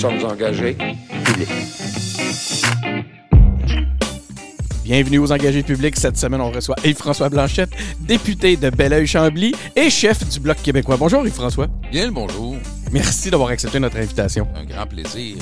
sommes engagés publics. Bienvenue aux engagés publics. Cette semaine, on reçoit Yves-François Blanchette, député de Belleuil-Chambly et chef du Bloc québécois. Bonjour Yves-François. Bien le bonjour. Merci d'avoir accepté notre invitation. Un grand plaisir.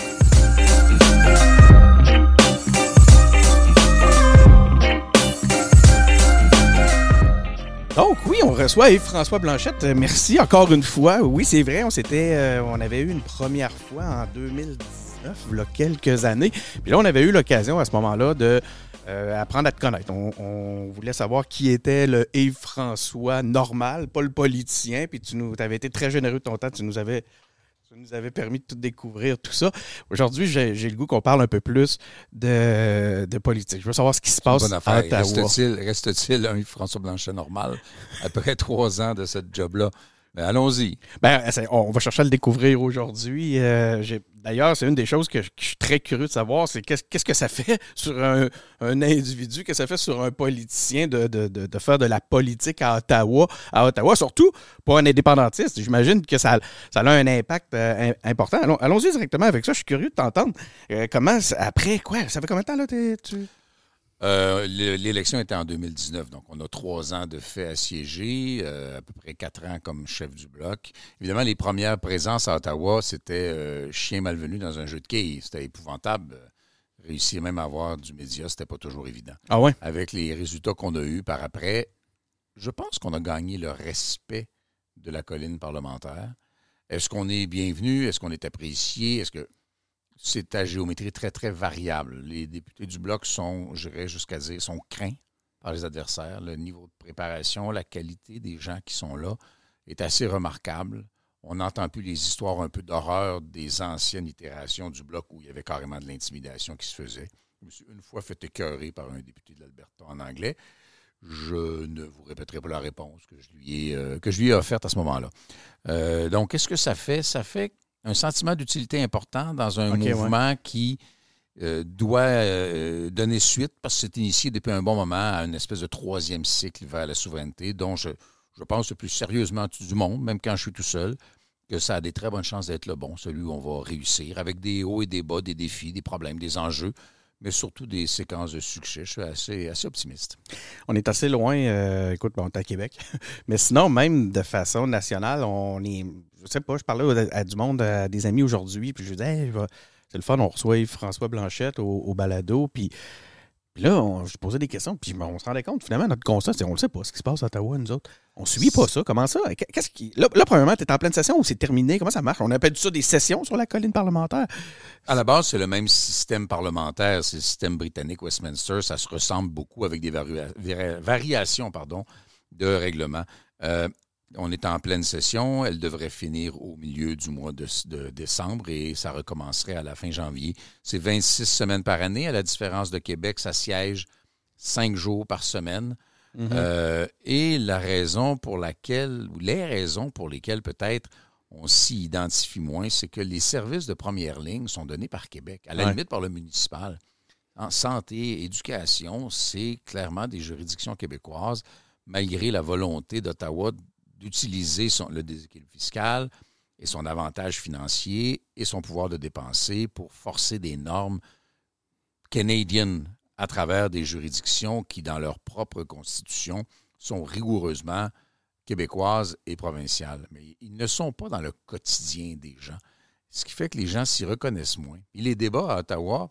Donc oui, on reçoit Yves-François Blanchette. Euh, Merci encore une fois. Oui, c'est vrai, on s'était, euh, on avait eu une première fois en 2019, il y a quelques années. Puis là, on avait eu l'occasion à ce moment-là de euh, apprendre à te connaître. On, voulait savoir qui était le Yves-François normal, pas le politicien. Puis tu nous avais été très généreux de ton temps. Tu nous avais, tu nous avais permis de tout découvrir, tout ça. Aujourd'hui, j'ai le goût qu'on parle un peu plus de, de politique. Je veux savoir ce qui se passe Bonne à affaire. Ottawa. Reste-t-il reste-t-il un François Blanchet normal après trois ans de ce job-là? Mais allons-y. Ben, on va chercher à le découvrir aujourd'hui. Euh, j'ai- D'ailleurs, c'est une des choses que je, suis très curieux de savoir, c'est qu'est-ce qu'est-ce que ça fait sur un, individu, qu'est-ce que ça fait sur un politicien de, faire de la politique à Ottawa, à Ottawa, surtout pour un indépendantiste. J'imagine que ça, a un impact euh, im- important. Allons- Allons-y directement avec ça. Je suis curieux de t'entendre. Euh, comment, après, quoi? Ça fait combien de temps, là, tu... Euh, l'é- L'élection était en 2019, donc on a trois ans de fait assiégé, euh, à peu près quatre ans comme chef du bloc. Évidemment, les premières présences à Ottawa, c'était euh, chien malvenu dans un jeu de quilles. C'était épouvantable. Réussir même à avoir du média, c'était pas toujours évident. Ah ouais? avec les résultats qu'on a eus par après, je pense qu'on a gagné le respect de la colline parlementaire. Est-ce qu'on est bienvenu? Est-ce qu'on est apprécié? Est-ce que c'est à géométrie très, très variable? Les députés du Bloc sont, je dirais jusqu'à dire, sont craints par les adversaires. Le niveau de préparation, la qualité des gens qui sont là est assez remarquable. On n'entend plus les histoires un peu d'horreur des anciennes itérations du Bloc où il y avait carrément de l'intimidation qui se faisait. Je me suis une fois fait écœurer par un député de l'Alberta en anglais. Je ne vous répéterai pas la réponse que je lui ai, euh, offerte à ce moment-là. Euh, donc, qu'est-ce que ça fait? Ça fait un sentiment d'utilité important dans un ouais. mouvement qui euh, doit euh, donner suite, parce que c'est initié depuis un bon moment à une espèce de troisième cycle vers la souveraineté, dont je, je pense le plus sérieusement du monde, même quand je suis tout seul, que ça a des très bonnes chances d'être le bon, celui où on va réussir, avec des hauts et des bas, des défis, des problèmes, des enjeux, mais surtout des séquences de succès. Je suis assez, assez optimiste. On est assez loin, euh, écoute, bon, on est à Québec. Mais sinon, même de façon nationale, on est. Je sais pas, je parlais à, du monde, à des amis aujourd'hui, puis je disais, c'est le fun, on reçoit François Blanchette au, balado, puis, là, on, je posais des questions, puis on se rendait compte, finalement, notre constat, c'est on le sait pas, ce qui se passe à Ottawa, nous autres. On suit pas ça. Comment ça? Qu'est-ce qui. Là, premièrement, tu es en pleine session ou c'est terminé? Comment ça marche? On appelle ça des sessions sur la colline parlementaire. À la base, c'est le même système parlementaire, c'est le système britannique Westminster. Ça se ressemble beaucoup avec des varia- vari- variations pardon, de règlement. Euh, on est en pleine session. Elle devrait finir au milieu du mois de, de décembre et ça recommencerait à la fin janvier. C'est 26 semaines par année. À la différence de Québec, ça siège cinq jours par semaine. Euh, et la raison pour laquelle, ou les raisons pour lesquelles peut-être on s'y identifie moins, c'est que les services de première ligne sont donnés par Québec, à la Ouais. limite par le municipal. En santé, éducation, c'est clairement des juridictions québécoises, malgré la volonté d'Ottawa d'utiliser le déséquilibre fiscal et son avantage financier et son pouvoir de dépenser pour forcer des normes canadiennes à travers des juridictions qui, dans leur propre constitution, sont rigoureusement québécoises et provinciales. Mais ils ne sont pas dans le quotidien des gens. Ce qui fait que les gens s'y reconnaissent moins. Et les débats à Ottawa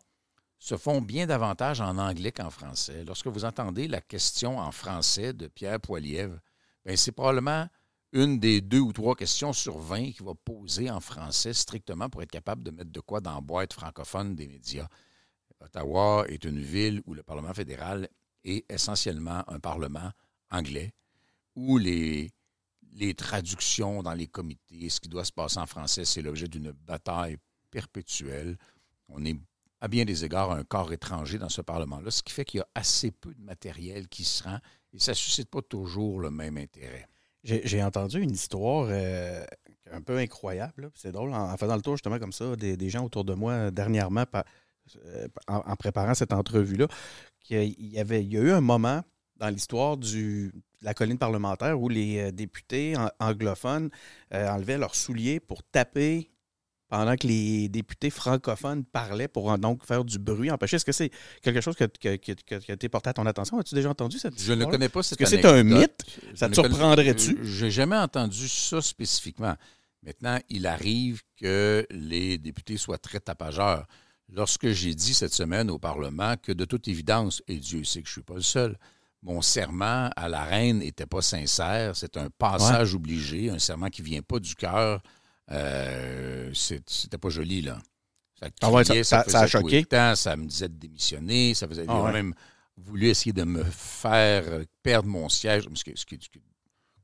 se font bien davantage en anglais qu'en français. Lorsque vous entendez la question en français de Pierre Poilievre, ben, c'est probablement une des deux ou trois questions sur 20 qu'il va poser en français strictement pour être capable de mettre de quoi dans la boîte francophone des médias. Ottawa est une ville où le Parlement fédéral est essentiellement un Parlement anglais, où les, les traductions dans les comités, ce qui doit se passer en français, c'est l'objet d'une bataille perpétuelle. On est à bien des égards un corps étranger dans ce Parlement-là, ce qui fait qu'il y a assez peu de matériel qui se rend et ça ne suscite pas toujours le même intérêt. J'ai entendu une histoire euh, un peu incroyable. C'est drôle, en, faisant le tour justement comme ça, des, gens autour de moi euh, dernièrement, euh, en, préparant cette entrevue-là, qu'il y, avait, il y a eu un moment dans l'histoire de la colline parlementaire où les députés an- anglophones enlevaient leurs souliers pour taper pendant que les députés francophones parlaient pour donc faire du bruit, empêcher. Est-ce que c'est quelque chose que, que, que, qui a été porté à ton attention? As-tu déjà entendu cette Je ne connais pas cette Est-ce que c'est un mythe? Ça te surprendrait-tu? J'ai jamais entendu ça spécifiquement. Maintenant, il arrive que les députés soient très tapageurs. Lorsque j'ai dit cette semaine au Parlement que de toute évidence, et Dieu sait que je ne suis pas le seul, mon serment à la reine n'était pas sincère, c'est un passage obligé, un serment qui ne vient pas du cœur. Euh, c'est- C'était pas joli, là. Ça, Ah ouais, ça- criait, ça- ça a choqué? temps, ça me disait de démissionner, ça faisait, Ah ouais. même voulu essayer de me faire euh, perdre mon siège, ce qui, ce qui est ce qui est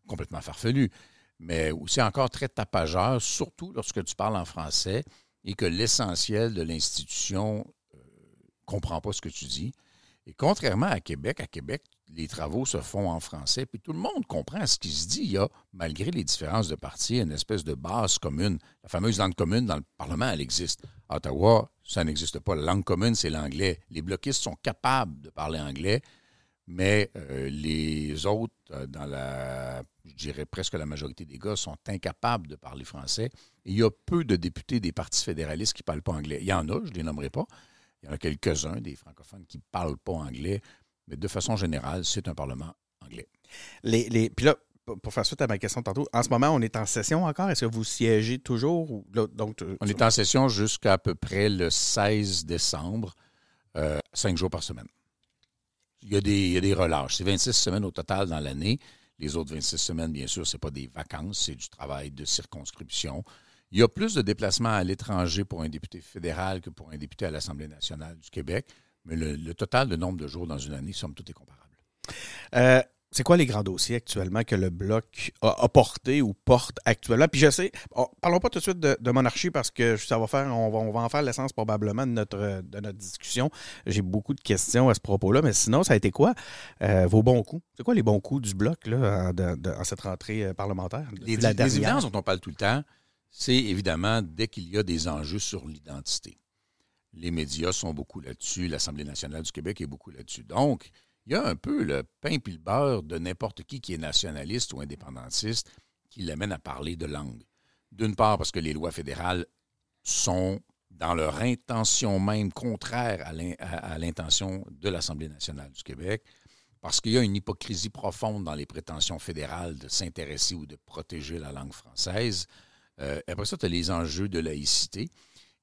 complètement farfelu, mais aussi encore très tapageur, surtout lorsque tu parles en français et que l'essentiel de l'institution ne comprend pas ce que tu dis. Et contrairement à Québec, à Québec, les travaux se font en français, puis tout le monde comprend ce qui se dit. Il y a, malgré les différences de partis, une espèce de base commune. La fameuse langue commune dans le Parlement, elle existe. À Ottawa, ça n'existe pas. La langue commune, c'est l'anglais. Les bloquistes sont capables de parler anglais, mais euh, les autres, euh, dans la, je dirais presque la majorité des gars, sont incapables de parler français. Il y a peu de députés des partis fédéralistes qui ne parlent pas anglais. Il y en a, je ne les nommerai pas. Il y en a quelques-uns, des francophones, qui ne parlent pas anglais, mais de façon générale, c'est un Parlement anglais. Les, les, puis là, pour faire suite à ma question tantôt, en ce moment, on est en session encore? Est-ce que vous siégez toujours? Ou, donc, tu- On est en session jusqu'à à peu près le 16 décembre, euh, cinq jours par semaine. Il y, a des, il y a des relâches. C'est 26 semaines au total dans l'année. Les autres 26 semaines, bien sûr, ce n'est pas des vacances, c'est du travail de circonscription. Il y a plus de déplacements à l'étranger pour un député fédéral que pour un député à l'Assemblée nationale du Québec, mais le, le total de nombre de jours dans une année, somme toute, est comparable. Euh, c'est quoi les grands dossiers actuellement que le Bloc a, a porté ou porte actuellement? Puis je sais, oh, parlons pas tout de suite de, de monarchie parce que ça va faire, on va, on va en faire l'essence probablement de notre, de notre discussion. J'ai beaucoup de questions à ce propos-là, mais sinon, ça a été quoi euh, vos bons coups? C'est quoi les bons coups du Bloc là, en, de- de- en cette rentrée euh, parlementaire? Les, évidences dont on parle tout le temps, c'est évidemment dès qu'il y a des enjeux sur l'identité. Les médias sont beaucoup là-dessus, l'Assemblée nationale du Québec est beaucoup là-dessus. Donc, il y a un peu le pain puis le beurre de n'importe qui qui est nationaliste ou indépendantiste qui l'amène à parler de langue. D'une part, parce que les lois fédérales sont dans leur intention même contraire à l'in- à à l'intention de l'Assemblée nationale du Québec, parce qu'il y a une hypocrisie profonde dans les prétentions fédérales de s'intéresser ou de protéger la langue française. Euh, après ça, tu as les enjeux de laïcité.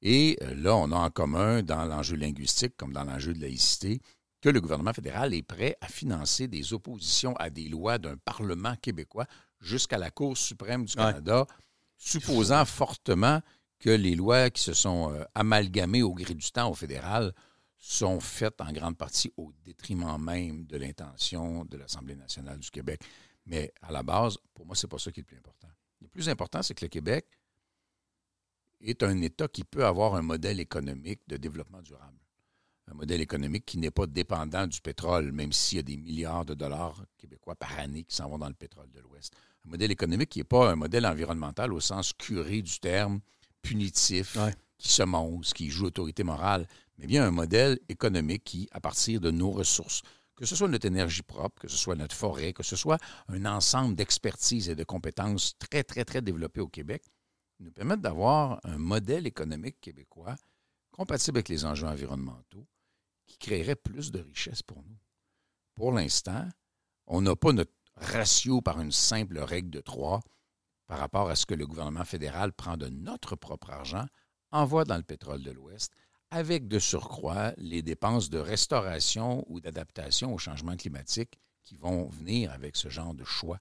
Et euh, là, on a en commun dans l'enjeu linguistique comme dans l'enjeu de laïcité que le gouvernement fédéral est prêt à financer des oppositions à des lois d'un Parlement québécois jusqu'à la Cour suprême du Ouais. Canada, supposant fortement que les lois qui se sont euh, amalgamées au gré du temps au fédéral sont faites en grande partie au détriment même de l'intention de l'Assemblée nationale du Québec. Mais à la base, pour moi, c'est pas ça qui est le plus important. Le plus important, c'est que le Québec est un État qui peut avoir un modèle économique de développement durable. Un modèle économique qui n'est pas dépendant du pétrole, même s'il y a des milliards de dollars québécois par année qui s'en vont dans le pétrole de l'Ouest. Un modèle économique qui n'est pas un modèle environnemental au sens curé du terme, punitif, Ouais. qui se monte, qui joue autorité morale, mais bien un modèle économique qui, à partir de nos ressources, que ce soit notre énergie propre, que ce soit notre forêt, que ce soit un ensemble d'expertise et de compétences très, très, très développées au Québec, nous permettent d'avoir un modèle économique québécois compatible avec les enjeux environnementaux qui créerait plus de richesses pour nous. Pour l'instant, on n'a pas notre ratio par une simple règle de trois par rapport à ce que le gouvernement fédéral prend de notre propre argent, envoie dans le pétrole de l'Ouest, avec de surcroît les dépenses de restauration ou d'adaptation au changement climatique qui vont venir avec ce genre de choix.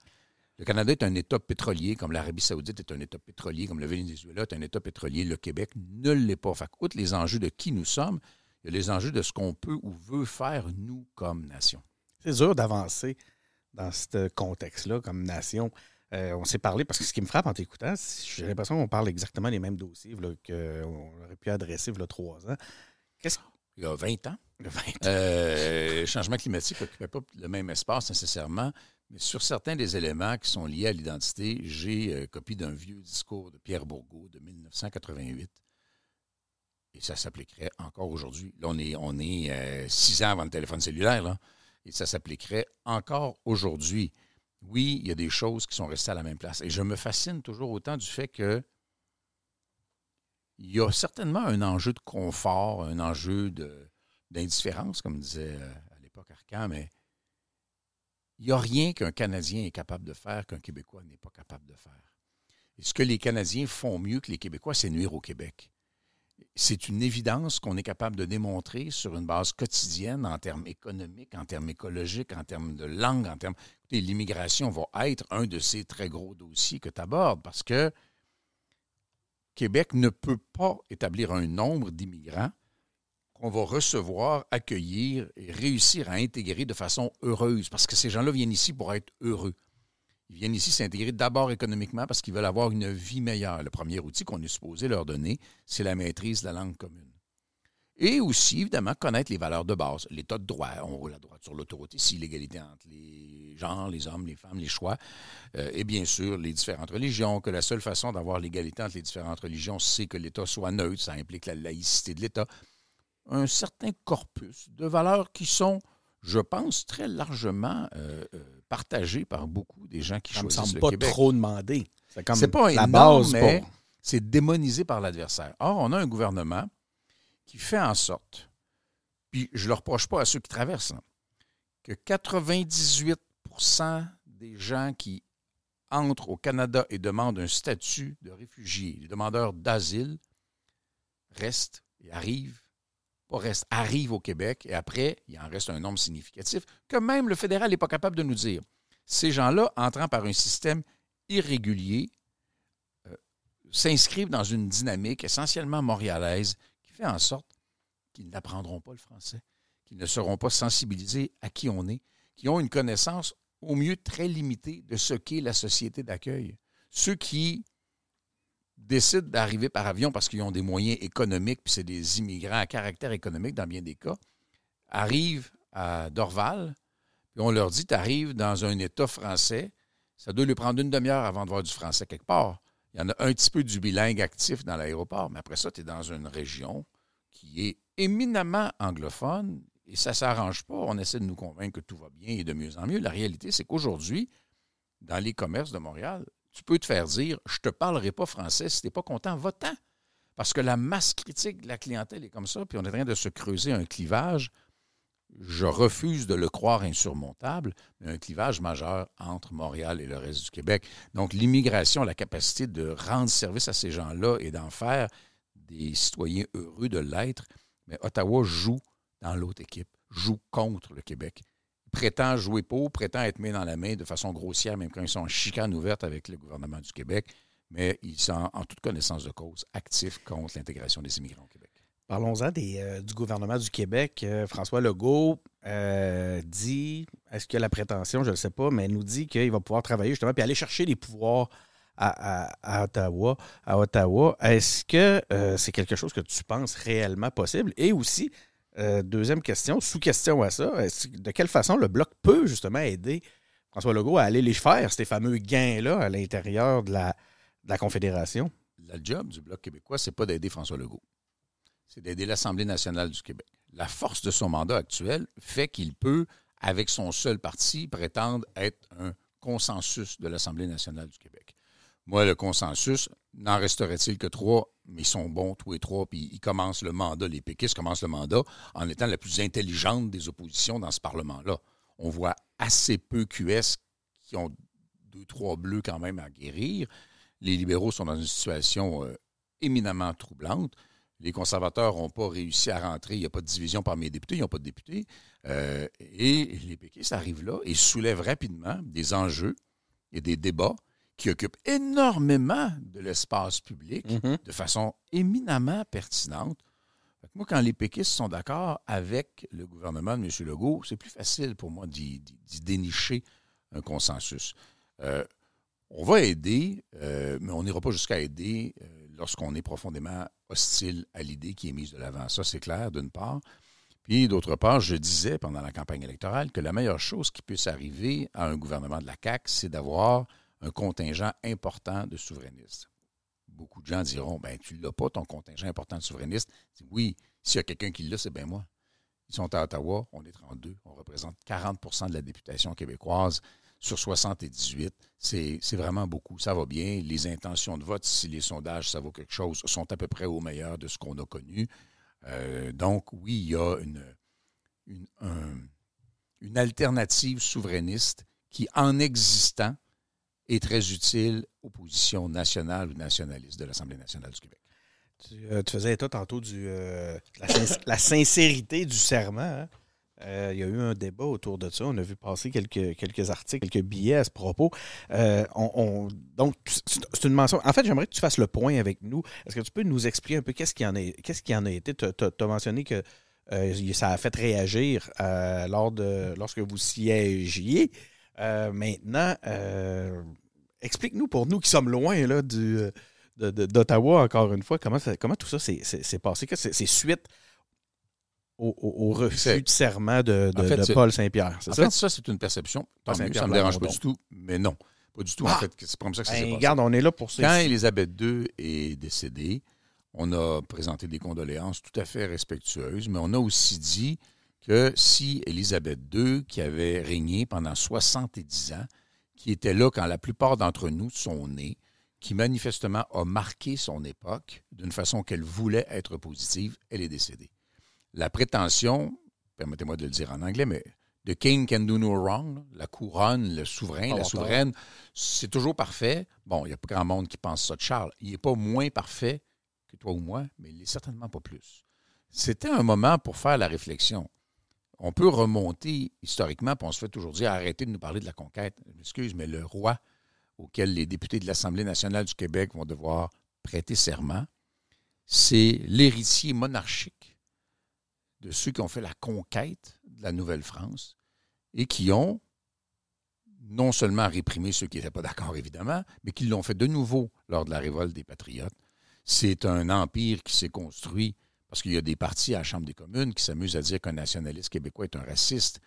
Le Canada est un État pétrolier, comme l'Arabie saoudite est un État pétrolier, comme le Venezuela est un État pétrolier. Le Québec ne l'est pas. Fait outre les enjeux de qui nous sommes, il y a les enjeux de ce qu'on peut ou veut faire, nous, comme nation. C'est dur d'avancer dans ce contexte-là comme nation. Euh, on s'est parlé, parce que ce qui me frappe en t'écoutant, c'est- j'ai l'impression qu'on parle exactement les mêmes dossiers qu'on aurait pu adresser il y a trois ans. Qu'est-ce Il y a 20 ans, le 20 Euh, changement climatique n'occupait pas le même espace nécessairement, mais sur certains des éléments qui sont liés à l'identité, j'ai euh, copie d'un vieux discours de Pierre Bourgault de 1988. Et ça s'appliquerait encore aujourd'hui. Là, on est, on est euh, six ans avant le téléphone cellulaire, là, et ça s'appliquerait encore aujourd'hui. Oui, il y a des choses qui sont restées à la même place. Et je me fascine toujours autant du fait que il y a certainement un enjeu de confort, un enjeu d'indifférence, comme disait euh, à l'époque Arcan, mais il n'y a rien qu'un Canadien est capable de faire qu'un Québécois n'est pas capable de faire. Et ce que les Canadiens font mieux que les Québécois, c'est nuire au Québec. C'est une évidence qu'on est capable de démontrer sur une base quotidienne en termes économiques, en termes écologiques, en termes de langue, en termes. L'immigration va être un de ces très gros dossiers que tu abordes parce que Québec ne peut pas établir un nombre d'immigrants qu'on va recevoir, accueillir et réussir à intégrer de façon heureuse, parce que ces gens-là viennent ici pour être heureux. Ils viennent ici s'intégrer d'abord économiquement parce qu'ils veulent avoir une vie meilleure. Le premier outil qu'on est supposé leur donner, c'est la maîtrise de la langue commune. Et aussi, évidemment, connaître les valeurs de base. L'état de droit, on roule la droite sur l'autoroute ici, l'égalité entre les genres, les hommes, les femmes, les choix. Euh, et bien sûr, les différentes religions, que la seule façon d'avoir l'égalité entre les différentes religions, c'est que l'État soit neutre. Ça implique la laïcité de l'État. Un certain corpus de valeurs qui sont, je pense, très largement euh, euh, partagées par beaucoup des gens qui ça choisissent me semble le pas Québec. trop demandé. C'est comme pas la énorme, base. mais pour- c'est démonisé par l'adversaire. Or, on a un gouvernement qui fait en sorte, puis je ne le reproche pas à ceux qui traversent, hein, que 98% des gens qui entrent au Canada et demandent un statut de réfugié, les demandeurs d'asile, restent et arrivent, pas restent, arrivent au Québec, et après, il en reste un nombre significatif que même le fédéral n'est pas capable de nous dire. Ces gens-là, entrant par un système irrégulier, euh, s'inscrivent dans une dynamique essentiellement montréalaise qui fait en sorte qu'ils n'apprendront pas le français, qu'ils ne seront pas sensibilisés à qui on est, qui ont une connaissance au mieux très limitée de ce qu'est la société d'accueil. Ceux qui décident d'arriver par avion parce qu'ils ont des moyens économiques, puis c'est des immigrants à caractère économique dans bien des cas, arrivent à Dorval, puis on leur dit, tu arrives dans un État français, ça doit lui prendre une demi-heure avant de voir du français quelque part. Il y en a un petit peu du bilingue actif dans l'aéroport, mais après ça, tu es dans une région qui est éminemment anglophone et ça ne s'arrange pas. On essaie de nous convaincre que tout va bien et de mieux en mieux. La réalité, c'est qu'aujourd'hui, dans les commerces de Montréal, tu peux te faire dire Je ne te parlerai pas français si tu n'es pas content, va-t'en. Parce que la masse critique de la clientèle est comme ça, puis on est en train de se creuser un clivage. Je refuse de le croire insurmontable, mais un clivage majeur entre Montréal et le reste du Québec. Donc, l'immigration, la capacité de rendre service à ces gens-là et d'en faire des citoyens heureux de l'être, mais Ottawa joue dans l'autre équipe, joue contre le Québec. Prétend jouer pour, prétend être mis dans la main de façon grossière, même quand ils sont en chicane ouverte avec le gouvernement du Québec, mais ils sont en toute connaissance de cause actifs contre l'intégration des immigrants au Québec. Parlons-en euh, du gouvernement du Québec. Euh, François Legault euh, dit, est-ce qu'il a la prétention, je ne sais pas, mais nous dit qu'il va pouvoir travailler justement puis aller chercher les pouvoirs à, à- Ottawa. À Ottawa. Est-ce que c'est quelque chose que tu penses réellement possible? Et aussi, euh, deuxième question, sous-question à ça, est-ce- de quelle façon le Bloc peut justement aider François Legault à aller les faire, ces fameux gains-là, à l'intérieur de la, de la Confédération? Le job du Bloc québécois, c'est pas d'aider François Legault. C'est d'aider l'Assemblée nationale du Québec. La force de son mandat actuel fait qu'il peut, avec son seul parti, prétendre être un consensus de l'Assemblée nationale du Québec. Moi, le consensus, n'en resterait-il que trois, mais ils sont bons tous les trois, puis ils commencent le mandat, les péquistes commencent le mandat en étant la plus intelligente des oppositions dans ce Parlement-là. On voit assez peu QS qui ont deux, trois bleus quand même à guérir. Les libéraux sont dans une situation euh, éminemment troublante. Les conservateurs n'ont pas réussi à rentrer. Il n'y a pas de division parmi les députés. Ils n'ont pas de députés. Euh, et les péquistes arrivent là et soulèvent rapidement des enjeux et des débats qui occupent énormément de l'espace public de façon éminemment pertinente. Moi, quand les péquistes sont d'accord avec le gouvernement de M. Legault, c'est plus facile pour moi d'y dénicher un consensus. Euh, on va aider, euh, mais on n'ira pas jusqu'à aider euh, lorsqu'on est profondément hostile à l'idée qui est mise de l'avant. Ça, c'est clair, d'une part. Puis, d'autre part, je disais pendant la campagne électorale que la meilleure chose qui puisse arriver à un gouvernement de la CAQ, c'est d'avoir un contingent important de souverainistes. Beaucoup de gens diront, ben tu l'as pas, ton contingent important de souverainistes. Oui, s'il y a quelqu'un qui l'a, c'est bien moi. Ils sont à Ottawa, on est 32, on représente 40% de la députation québécoise. sur 78, c'est vraiment beaucoup. Ça va bien. Les intentions de vote, si les sondages, ça vaut quelque chose, sont à peu près au meilleur de ce qu'on a connu. Euh, donc, oui, il y a une, une, alternative souverainiste qui, en existant, est très utile aux positions nationales ou nationalistes de l'Assemblée nationale du Québec. Tu, euh, faisais état tantôt de euh, la, sincérité du serment. Hein? Euh, il y a eu un débat autour de ça. On a vu passer quelques, quelques articles, quelques billets à ce propos. Donc, c'est une mention. En fait, j'aimerais que tu fasses le point avec nous. Est-ce que tu peux nous expliquer un peu qu'est-ce qui en, qui en a été? Tu as, mentionné que ça a fait réagir lors de, lorsque vous siégiez. Maintenant, explique-nous pour nous qui sommes loin là, du, d'Ottawa, encore une fois, comment, comment tout ça s'est passé? C'est suite au, refus de serment de, Paul Saint-Pierre. En fait, ça, c'est une perception. ça ne me dérange pas du tout, mais non. Pas du tout, en ah! fait. C'est comme ça que ça s'est ben, passé. Regarde, on est là pour ça. Quand Élisabeth II est décédée, on a présenté des condoléances tout à fait respectueuses, mais on a aussi dit que si Élisabeth II, qui avait régné pendant 70 ans, qui était là quand la plupart d'entre nous sont nés, qui manifestement a marqué son époque d'une façon qu'elle voulait être positive, elle est décédée la prétention, permettez-moi de le dire en anglais, mais the king can do no wrong, la couronne, le souverain, la souveraine, c'est toujours parfait. Bon, il n'y a pas grand monde qui pense ça de Charles. Il n'est pas moins parfait que toi ou moi, mais il n'est certainement pas plus. C'était un moment pour faire la réflexion. On peut remonter historiquement, puis on se fait toujours dire arrêtez de nous parler de la conquête. Excuse, mais le roi auquel les députés de l'Assemblée nationale du Québec vont devoir prêter serment, c'est l'héritier monarchique de ceux qui ont fait la conquête de la Nouvelle-France et qui ont non seulement réprimé ceux qui n'étaient pas d'accord, évidemment, mais qui l'ont fait de nouveau lors de la révolte des Patriotes. C'est un empire qui s'est construit parce qu'il y a des partis à la Chambre des communes qui s'amusent à dire qu'un nationaliste québécois est un raciste.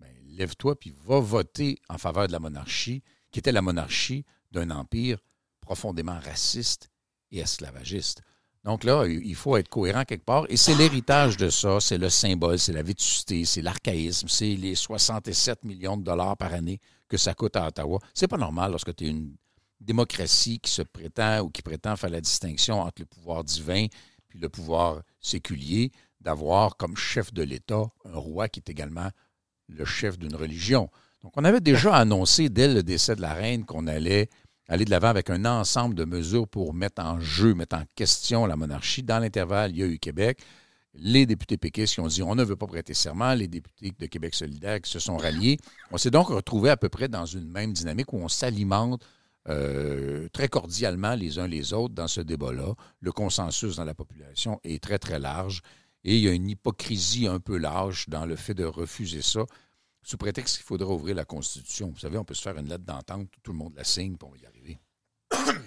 Ben, lève-toi puis va voter en faveur de la monarchie, qui était la monarchie d'un empire profondément raciste et esclavagiste. Donc là, il faut être cohérent quelque part. Et c'est l'héritage de ça, c'est le symbole, c'est la vétusté, c'est l'archaïsme, c'est les 67 millions de dollars par année que ça coûte à Ottawa. C'est pas normal lorsque tu es une démocratie qui se prétend ou qui prétend faire la distinction entre le pouvoir divin le pouvoir séculier, d'avoir comme chef de l'État un roi qui est également le chef d'une religion. Donc, on avait déjà annoncé dès le décès de la reine qu'on allait aller de l'avant avec un ensemble de mesures pour mettre en jeu, mettre en question la monarchie. Dans l'intervalle, il y a eu Québec. Les députés péquistes qui ont dit on ne veut pas prêter serment, les députés de Québec solidaire qui se sont ralliés. On s'est donc retrouvé à peu près dans une même dynamique où on s'alimente euh, très cordialement les uns les autres dans ce débat-là. Le consensus dans la population est très, très large et il y a une hypocrisie un peu large dans le fait de refuser ça sous prétexte qu'il faudra ouvrir la Constitution. Vous savez, on peut se faire une lettre d'entente, tout le monde la signe, puis on va y arriver.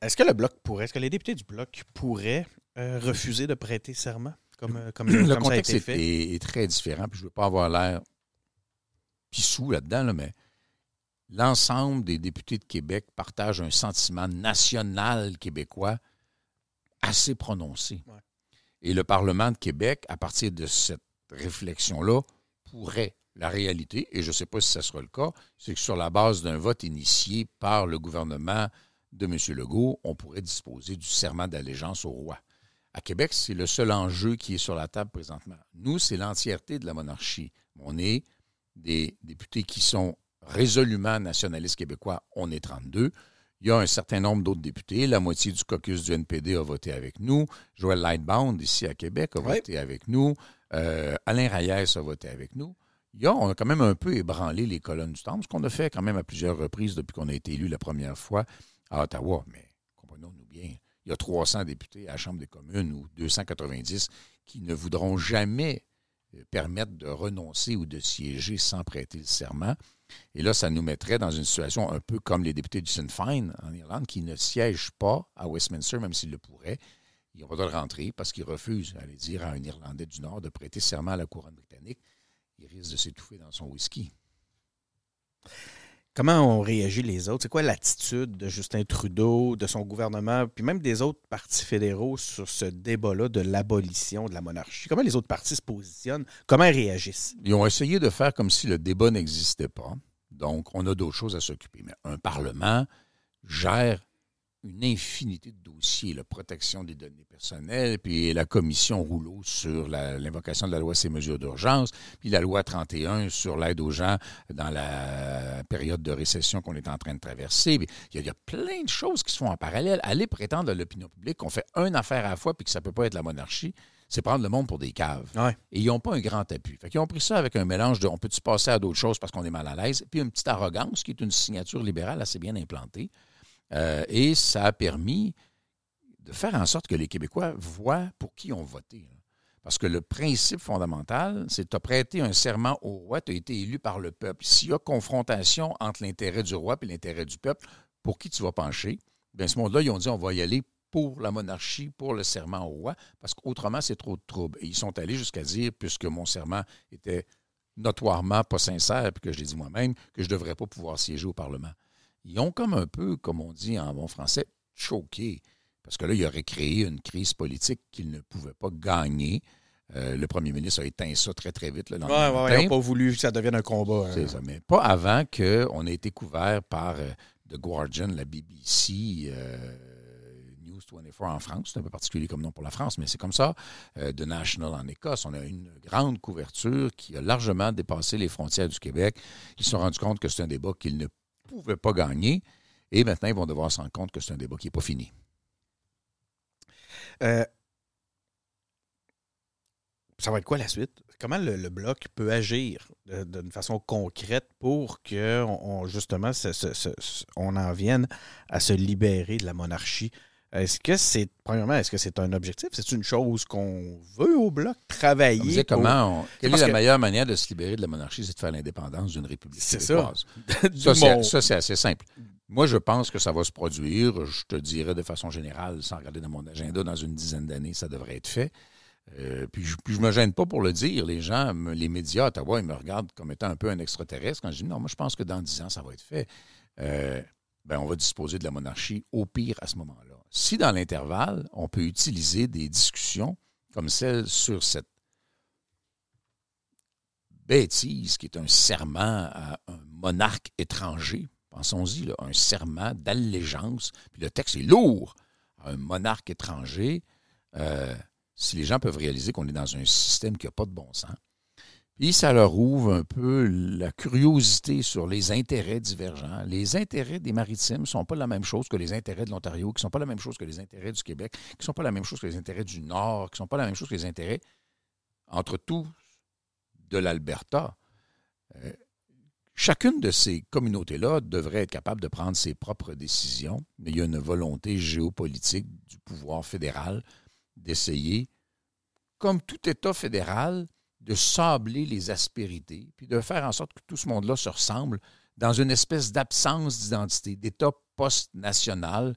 Est-ce que le Bloc pourrait, est-ce que les députés du Bloc pourraient euh, refuser de prêter serment, comme, euh, comme, le contexte ça a été fait? Est, est, très différent, puis je ne veux pas avoir l'air pissou là-dedans, mais l'ensemble des députés de Québec partagent un sentiment national québécois assez prononcé. Et le Parlement de Québec, à partir de cette réflexion-là, pourrait la réalité, et je ne sais pas si ce sera le cas, c'est que sur la base d'un vote initié par le gouvernement de M. Legault, on pourrait disposer du serment d'allégeance au roi. À Québec, c'est le seul enjeu qui est sur la table présentement. Nous, c'est l'entièreté de la monarchie. On est des députés qui sont résolument nationalistes québécois. On est 32. Il y a un certain nombre d'autres députés. La moitié du caucus du NPD a voté avec nous. Joël Lightbound, ici à Québec, a voté avec nous. Euh, Alain Reyes a voté avec nous on a quand même un peu ébranlé les colonnes du temple, ce qu'on a fait quand même à plusieurs reprises depuis qu'on a été élu la première fois à Ottawa. Mais comprenons-nous bien, il y a 300 députés à la Chambre des communes ou 290 qui ne voudront jamais euh, permettre de renoncer ou de siéger sans prêter le serment. Et là, ça nous mettrait dans une situation un peu comme les députés du Sinn Féin en Irlande qui ne siègent pas à Westminster, même s'ils le pourraient. Ils n'ont pas le rentrer parce qu'ils refusent, allez dire, à un Irlandais du Nord de prêter serment à la couronne britannique il risque de s'étouffer dans son whisky. Comment ont réagi les autres? C'est quoi l'attitude de Justin Trudeau, de son gouvernement, puis même des autres partis fédéraux sur ce débat-là de l'abolition de la monarchie? Comment les autres partis se positionnent? Comment réagissent? Ils ont essayé de faire comme si le débat n'existait pas. Donc, on a d'autres choses à s'occuper. Mais un Parlement gère une infinité de dossiers, la protection des données personnelles, puis la commission rouleau sur l'invocation de la loi ces mesures d'urgence, puis la loi 31 sur l'aide aux gens dans la période de récession qu'on est en train de traverser. il, y a, plein de choses qui se font en parallèle. Aller prétendre à l'opinion publique qu'on fait une affaire à la fois puis que ça ne peut pas être la monarchie, c'est prendre le monde pour des caves. Et ils n'ont pas un grand appui. Fait qu'ils ont pris ça avec un mélange de on peut-tu passer à d'autres choses parce qu'on est mal à l'aise, puis une petite arrogance qui est une signature libérale assez bien implantée. Euh, et ça a permis de faire en sorte que les Québécois voient pour qui ont voté. Parce que le principe fondamental, c'est as prêté un serment au roi, tu as été élu par le peuple. S'il y a confrontation entre l'intérêt du roi et l'intérêt du peuple, pour qui tu vas pencher? Bien, ce monde-là, ils ont dit on va y aller pour la monarchie, pour le serment au roi, parce qu'autrement, c'est trop de trouble. Et ils sont allés jusqu'à dire, puisque mon serment était notoirement pas sincère, puis que je l'ai dit moi-même, que je ne devrais pas pouvoir siéger au Parlement ils ont comme un peu, comme on dit en bon français, choqué. Parce que là, il aurait créé une crise politique qu'ils ne pouvaient pas gagner. Euh, le premier ministre a éteint ça très, très vite. Oui, oui, il n'a pas voulu que ça devienne un combat. Hein. C'est ça, mais pas avant qu'on ait été couvert par euh, The Guardian, la BBC, euh, News 24 en France. C'est un peu particulier comme nom pour la France, mais c'est comme ça. The National en Écosse. On a une grande couverture qui a largement dépassé les frontières du Québec. Ils se sont rendus compte que c'est un débat qu'ils ne ne pouvaient pas gagner. Et maintenant, ils vont devoir se rendre compte que c'est un débat qui n'est pas fini. Euh, ça va être quoi la suite? Comment le, Bloc peut agir d'une façon concrète pour que on, justement on en vienne à se libérer de la monarchie? Est-ce que c'est, premièrement, est-ce que c'est un objectif? C'est une chose qu'on veut au Bloc? Travailler? comment quelle est la meilleure manière de se libérer de la monarchie? C'est de faire l'indépendance d'une république C'est ça. ça, c'est assez simple. Moi, je pense que ça va se produire. Je te dirais de façon générale, sans regarder dans mon agenda, dans une dizaine d'années, ça devrait être fait. Euh, puis, je, ne me gêne pas pour le dire. Les gens, les médias à Ottawa, ils me regardent comme étant un peu un extraterrestre quand je dis non, moi, je pense que dans dix ans, ça va être fait. Euh, ben, on va disposer de la monarchie au pire à ce moment-là. Si dans l'intervalle, on peut utiliser des discussions comme celle sur cette bêtise qui est un serment à un monarque étranger, pensons-y, un serment d'allégeance, puis le texte est lourd, à un monarque étranger, euh, si les gens peuvent réaliser qu'on est dans un système qui n'a pas de bon sens, puis ça leur ouvre un peu la curiosité sur les intérêts divergents. Les intérêts des maritimes ne sont pas la même chose que les intérêts de l'Ontario, qui ne sont pas la même chose que les intérêts du Québec, qui ne sont pas la même chose que les intérêts du Nord, qui ne sont pas la même chose que les intérêts, entre tous, de l'Alberta. Euh, chacune de ces communautés-là devrait être capable de prendre ses propres décisions, mais il y a une volonté géopolitique du pouvoir fédéral d'essayer, comme tout État fédéral, de sabler les aspérités, puis de faire en sorte que tout ce monde-là se ressemble dans une espèce d'absence d'identité, d'État post-national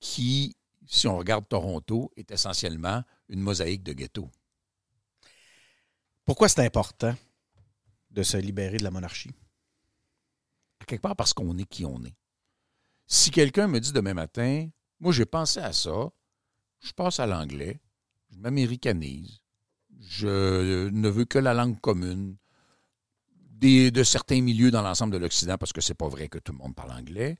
qui, si on regarde Toronto, est essentiellement une mosaïque de ghetto. Pourquoi c'est important de se libérer de la monarchie? À quelque part parce qu'on est qui on est. Si quelqu'un me dit demain matin, moi j'ai pensé à ça, je passe à l'anglais, je m'américanise, je ne veux que la langue commune de certains milieux dans l'ensemble de l'Occident, parce que c'est pas vrai que tout le monde parle anglais.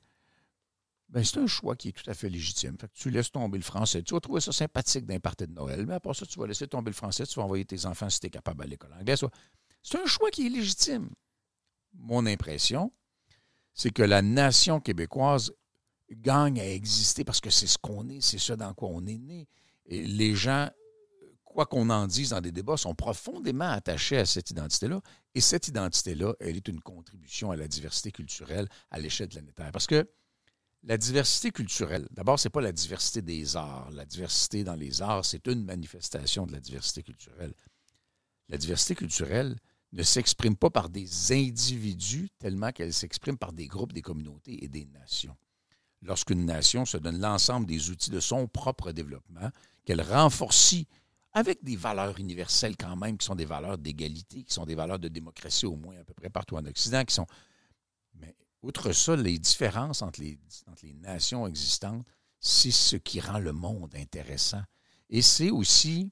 Ben, c'est un choix qui est tout à fait légitime. tu laisses tomber le français. Tu vas trouver ça sympathique d'un de Noël, mais après ça, tu vas laisser tomber le français, tu vas envoyer tes enfants si tu es capable à l'école anglaise. C'est un choix qui est légitime. Mon impression, c'est que la nation québécoise gagne à exister parce que c'est ce qu'on est, c'est ce dans quoi on est né. Et les gens quoi qu'on en dise dans des débats, sont profondément attachés à cette identité-là. Et cette identité-là, elle est une contribution à la diversité culturelle à l'échelle planétaire. Parce que la diversité culturelle, d'abord, ce n'est pas la diversité des arts. La diversité dans les arts, c'est une manifestation de la diversité culturelle. La diversité culturelle ne s'exprime pas par des individus tellement qu'elle s'exprime par des groupes, des communautés et des nations. Lorsqu'une nation se donne l'ensemble des outils de son propre développement, qu'elle renforce avec des valeurs universelles quand même, qui sont des valeurs d'égalité, qui sont des valeurs de démocratie au moins à peu près partout en Occident, qui sont... Mais outre ça, les différences entre les, entre les nations existantes, c'est ce qui rend le monde intéressant. Et c'est aussi...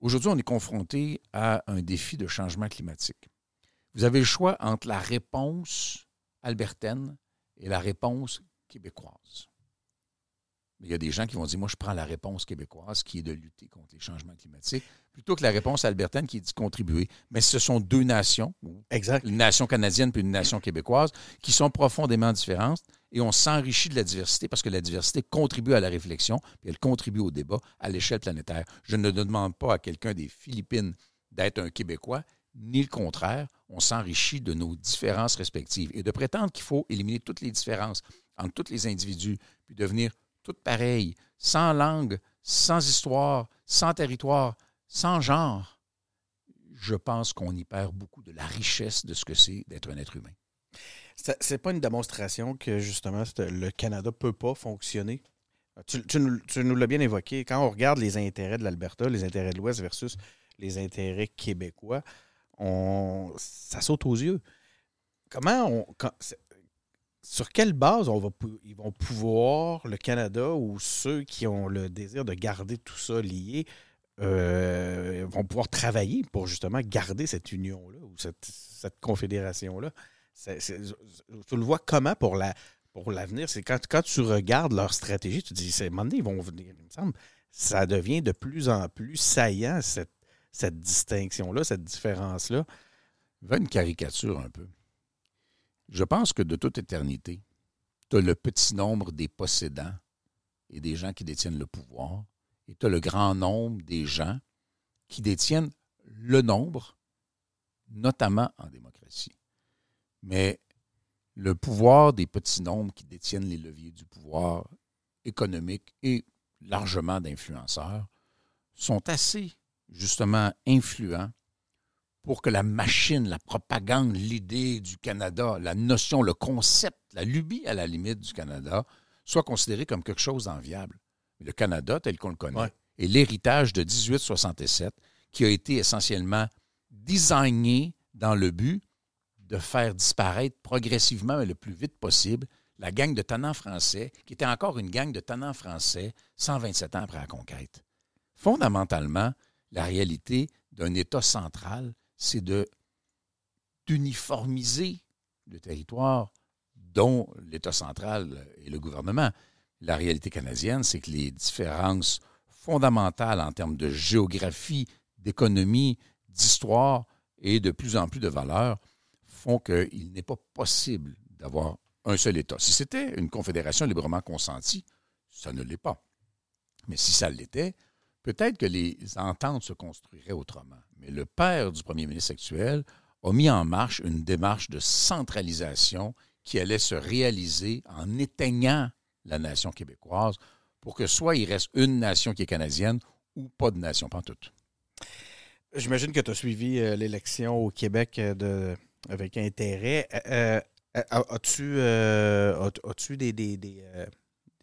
Aujourd'hui, on est confronté à un défi de changement climatique. Vous avez le choix entre la réponse albertaine et la réponse québécoise. Il y a des gens qui vont dire, moi, je prends la réponse québécoise qui est de lutter contre les changements climatiques, plutôt que la réponse albertaine qui est de contribuer. Mais ce sont deux nations, exact. une nation canadienne puis une nation québécoise, qui sont profondément différentes et on s'enrichit de la diversité parce que la diversité contribue à la réflexion et elle contribue au débat à l'échelle planétaire. Je ne demande pas à quelqu'un des Philippines d'être un Québécois, ni le contraire. On s'enrichit de nos différences respectives. Et de prétendre qu'il faut éliminer toutes les différences entre tous les individus, puis devenir toutes pareilles, sans langue, sans histoire, sans territoire, sans genre, je pense qu'on y perd beaucoup de la richesse de ce que c'est d'être un être humain. C'est pas une démonstration que justement le Canada peut pas fonctionner. Tu, nous, l'as bien évoqué. Quand on regarde les intérêts de l'Alberta, les intérêts de l'Ouest versus les intérêts québécois, ça saute aux yeux. Comment on, sur quelle base on va, ils vont pouvoir, le Canada ou ceux qui ont le désir de garder tout ça lié, euh, vont pouvoir travailler pour justement garder cette union-là ou cette, confédération-là? tu le vois comment pour la pour l'avenir? C'est quand, quand tu regardes leur stratégie, tu te dis, c'est ils vont venir, il me semble. Ça devient de plus en plus saillant, cette, cette distinction-là, cette différence-là. Va une caricature un peu. Je pense que de toute éternité, tu as le petit nombre des possédants et des gens qui détiennent le pouvoir, et tu as le grand nombre des gens qui détiennent le nombre, notamment en démocratie. Mais le pouvoir des petits nombres qui détiennent les leviers du pouvoir économique et largement d'influenceurs sont assez, justement, influents pour que la machine, la propagande, l'idée du Canada, la notion, le concept, la lubie à la limite du Canada, soit considérée comme quelque chose d'enviable. Le Canada, tel qu'on le connaît, est l'héritage de 1867 qui a été essentiellement designé dans le but de faire disparaître progressivement et le plus vite possible la gang de tenants français, qui était encore une gang de tenants français 127 ans après la conquête. Fondamentalement, la réalité d'un État central c'est de d'uniformiser le territoire dont l'État central et le gouvernement. La réalité canadienne, c'est que les différences fondamentales en termes de géographie, d'économie, d'histoire et de plus en plus de valeurs font qu'il n'est pas possible d'avoir un seul État. Si c'était une confédération librement consentie, ça ne l'est pas. Mais si ça l'était, peut-être que les ententes se construiraient autrement. Mais le père du premier ministre actuel a mis en marche une démarche de centralisation qui allait se réaliser en éteignant la nation québécoise pour que soit il reste une nation qui est canadienne ou pas de nation, pas toute. J'imagine que tu as suivi euh, l'élection au Québec euh, avec intérêt. Euh, as-tu as des, des, des,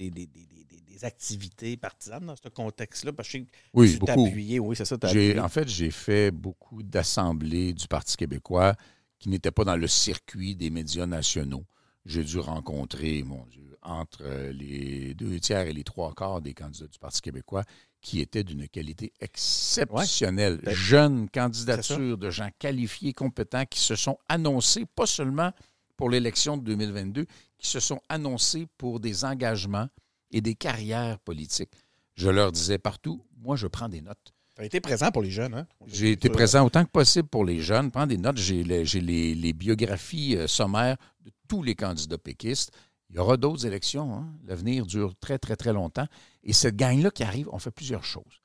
des activités partisanes dans ce contexte-là? Parce que oui, beaucoup. oui, c'est ça. En fait, j'ai fait beaucoup d'assemblées du Parti québécois qui n'étaient pas dans le circuit des médias nationaux. J'ai dû rencontrer, mon Dieu, entre les deux tiers et les trois quarts des candidats du Parti québécois qui étaient d'une qualité exceptionnelle. Ben, Jeunes candidatures de gens qualifiés, compétents, qui se sont annoncés, pas seulement pour l'élection de 2022, qui se sont annoncés pour des engagements et des carrières politiques. Je leur disais partout, moi, je prends des notes. Tu as été présent pour les jeunes, hein? J'ai été présent autant que possible pour les jeunes. Prends des notes. J'ai les, biographies euh, sommaires de tous les candidats péquistes. Il y aura d'autres élections. Hein. L'avenir dure très, très, très longtemps. Et cette gang-là qui arrive, on fait plusieurs choses.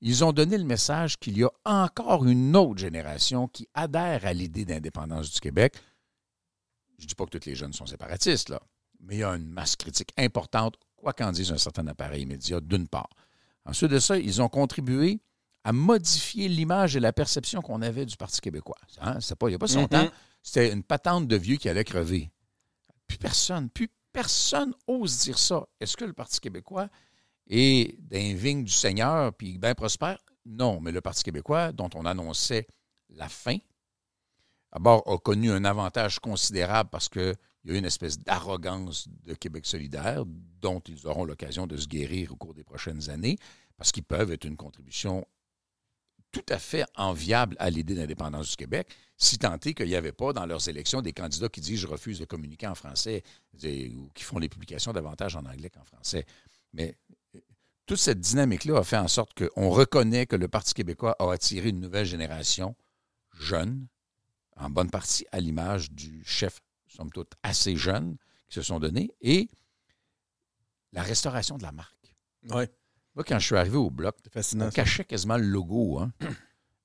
Ils ont donné le message qu'il y a encore une autre génération qui adhère à l'idée d'indépendance du Québec. Je ne dis pas que tous les jeunes sont séparatistes, là, mais il y a une masse critique importante quoi qu'en dise un certain appareil média, d'une part. Ensuite de ça, ils ont contribué à modifier l'image et la perception qu'on avait du Parti québécois. Hein? Pas, il n'y a pas si longtemps, c'était une patente de vieux qui allait crever. Plus personne, plus personne ose dire ça. Est-ce que le Parti québécois est d'un vigne du Seigneur puis bien prospère? Non, mais le Parti québécois, dont on annonçait la fin, d'abord a connu un avantage considérable parce que il y a une espèce d'arrogance de Québec solidaire dont ils auront l'occasion de se guérir au cours des prochaines années, parce qu'ils peuvent être une contribution tout à fait enviables à l'idée d'indépendance du Québec, si tant est qu'il n'y avait pas dans leurs élections des candidats qui disent je refuse de communiquer en français ou qui font les publications davantage en anglais qu'en français. Mais euh, toute cette dynamique-là a fait en sorte qu'on reconnaît que le Parti québécois a attiré une nouvelle génération jeune, en bonne partie à l'image du chef, somme toute, assez jeune, qui se sont donnés, et la restauration de la marque. Oui. Moi, quand je suis arrivé au bloc, on cachait quasiment le logo. Hein?